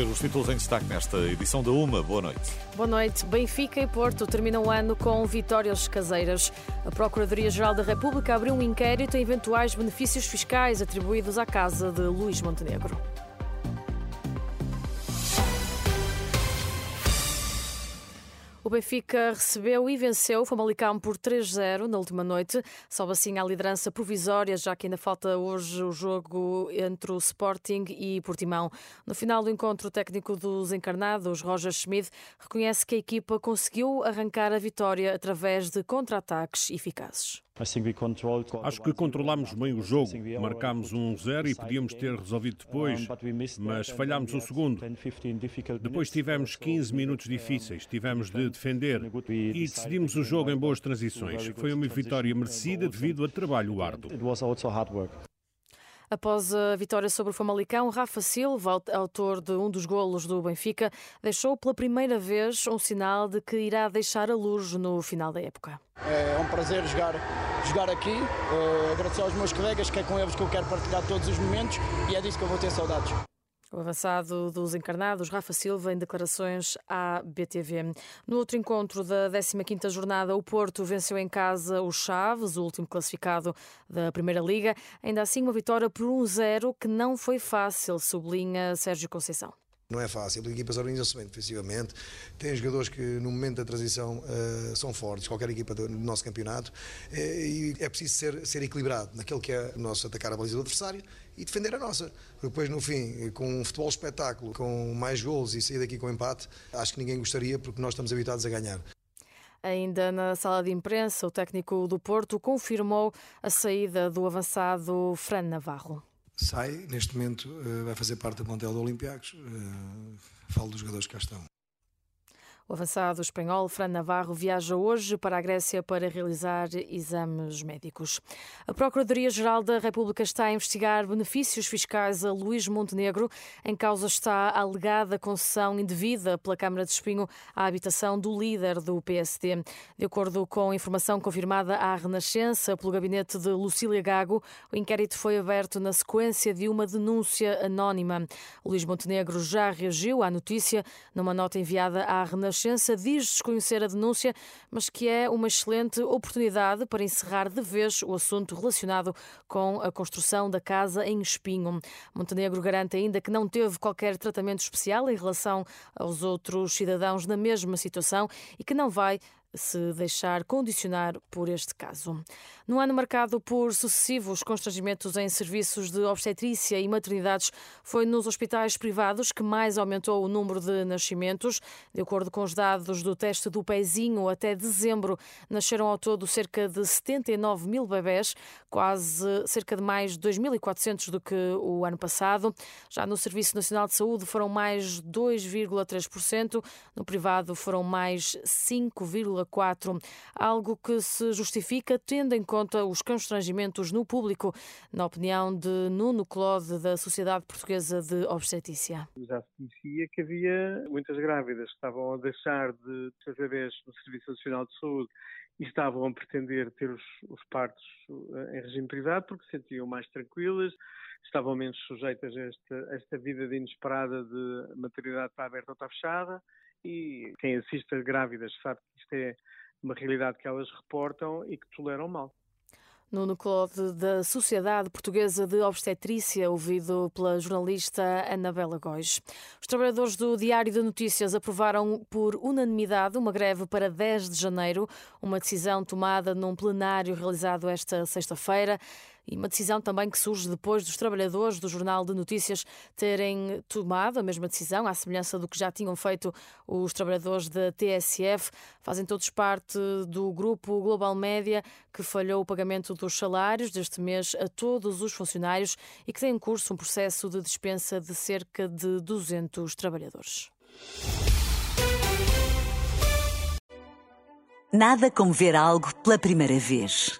Conhecer os títulos em destaque nesta edição da UMA. Boa noite. Boa noite. Benfica e Porto terminam o ano com vitórias caseiras. A Procuradoria-Geral da República abriu um inquérito em eventuais benefícios fiscais atribuídos à casa de Luís Montenegro. O Benfica recebeu e venceu o Famalicão por 3-0 na última noite. Sobe assim à liderança provisória, já que ainda falta hoje o jogo entre o Sporting e Portimão. No final do encontro, o técnico dos encarnados, Roger Schmidt, reconhece que a equipa conseguiu arrancar a vitória através de contra-ataques eficazes. Acho que controlámos bem o jogo. Marcámos um zero e podíamos ter resolvido depois, mas falhámos o segundo. Depois tivemos 15 minutos difíceis, tivemos de defender e decidimos o jogo em boas transições. Foi uma vitória merecida devido a trabalho árduo. Após a vitória sobre o Famalicão, Rafa Silva, autor de um dos golos do Benfica, deixou pela primeira vez um sinal de que irá deixar a luz no final da época. É um prazer jogar, jogar aqui, uh, agradecer aos meus colegas, que é com eles que eu quero partilhar todos os momentos e é disso que eu vou ter saudades. O avançado dos encarnados, Rafa Silva, em declarações à BTV. No outro encontro da 15ª jornada, o Porto venceu em casa o Chaves, o último classificado da Primeira Liga. Ainda assim, uma vitória por 1-0 que não foi fácil, sublinha Sérgio Conceição. Não é fácil, as equipas organizam-se bem defensivamente, têm jogadores que no momento da transição uh, são fortes, qualquer equipa do, nosso campeonato, uh, e é preciso ser, ser equilibrado naquilo que é o nosso atacar a baliza do adversário e defender a nossa. Depois, no fim, com um futebol espetáculo, com mais gols e sair daqui com empate, acho que ninguém gostaria porque nós estamos habituados a ganhar. Ainda na sala de imprensa, o técnico do Porto confirmou a saída do avançado Fran Navarro sai, neste momento uh, vai fazer parte do plantel do Olympiacos. Uh, falo dos jogadores que cá estão. O avançado espanhol Fran Navarro viaja hoje para a Grécia para realizar exames médicos. A Procuradoria-Geral da República está a investigar benefícios fiscais a Luís Montenegro. Em causa está a alegada concessão indevida pela Câmara de Espinho à habitação do líder do PSD. De acordo com informação confirmada à Renascença pelo gabinete de Lucília Gago, o inquérito foi aberto na sequência de uma denúncia anónima. Luís Montenegro já reagiu à notícia numa nota enviada à Renascença Renascença diz desconhecer a denúncia, mas que é uma excelente oportunidade para encerrar de vez o assunto relacionado com a construção da casa em Espinho. Montenegro garante ainda que não teve qualquer tratamento especial em relação aos outros cidadãos na mesma situação e que não vai se deixar condicionar por este caso. No ano marcado por sucessivos constrangimentos em serviços de obstetrícia e maternidades, foi nos hospitais privados que mais aumentou o número de nascimentos. De acordo com os dados do teste do pezinho, até dezembro nasceram ao todo cerca de 79 mil bebés, quase cerca de mais de 2.400 do que o ano passado. Já no Serviço Nacional de Saúde foram mais 2,3%, no privado foram mais 5,4%. Algo que se justifica tendo em conta os constrangimentos no público, na opinião de Nuno Claude, da Sociedade Portuguesa de Obstetrícia. Já se conhecia que havia muitas grávidas que estavam a deixar de fazer bebês no Serviço Nacional de Saúde e estavam a pretender ter os, os partos eh, em regime privado porque se sentiam mais tranquilas, estavam menos sujeitas a esta, a esta vida de inesperada de maternidade está aberta ou está fechada e quem assiste a grávidas sabe que isto é uma realidade que elas reportam e que toleram mal. Nuno Claude, da Sociedade Portuguesa de Obstetrícia, ouvido pela jornalista Anabela Góis. Os trabalhadores do Diário de Notícias aprovaram por unanimidade uma greve para 10 de janeiro, uma decisão tomada num plenário realizado esta sexta-feira. E uma decisão também que surge depois dos trabalhadores do Jornal de Notícias terem tomado a mesma decisão, à semelhança do que já tinham feito os trabalhadores da TSF. Fazem todos parte do grupo Global Média que falhou o pagamento dos salários deste mês a todos os funcionários e que tem em curso um processo de dispensa de cerca de 200 trabalhadores. Nada como ver algo pela primeira vez.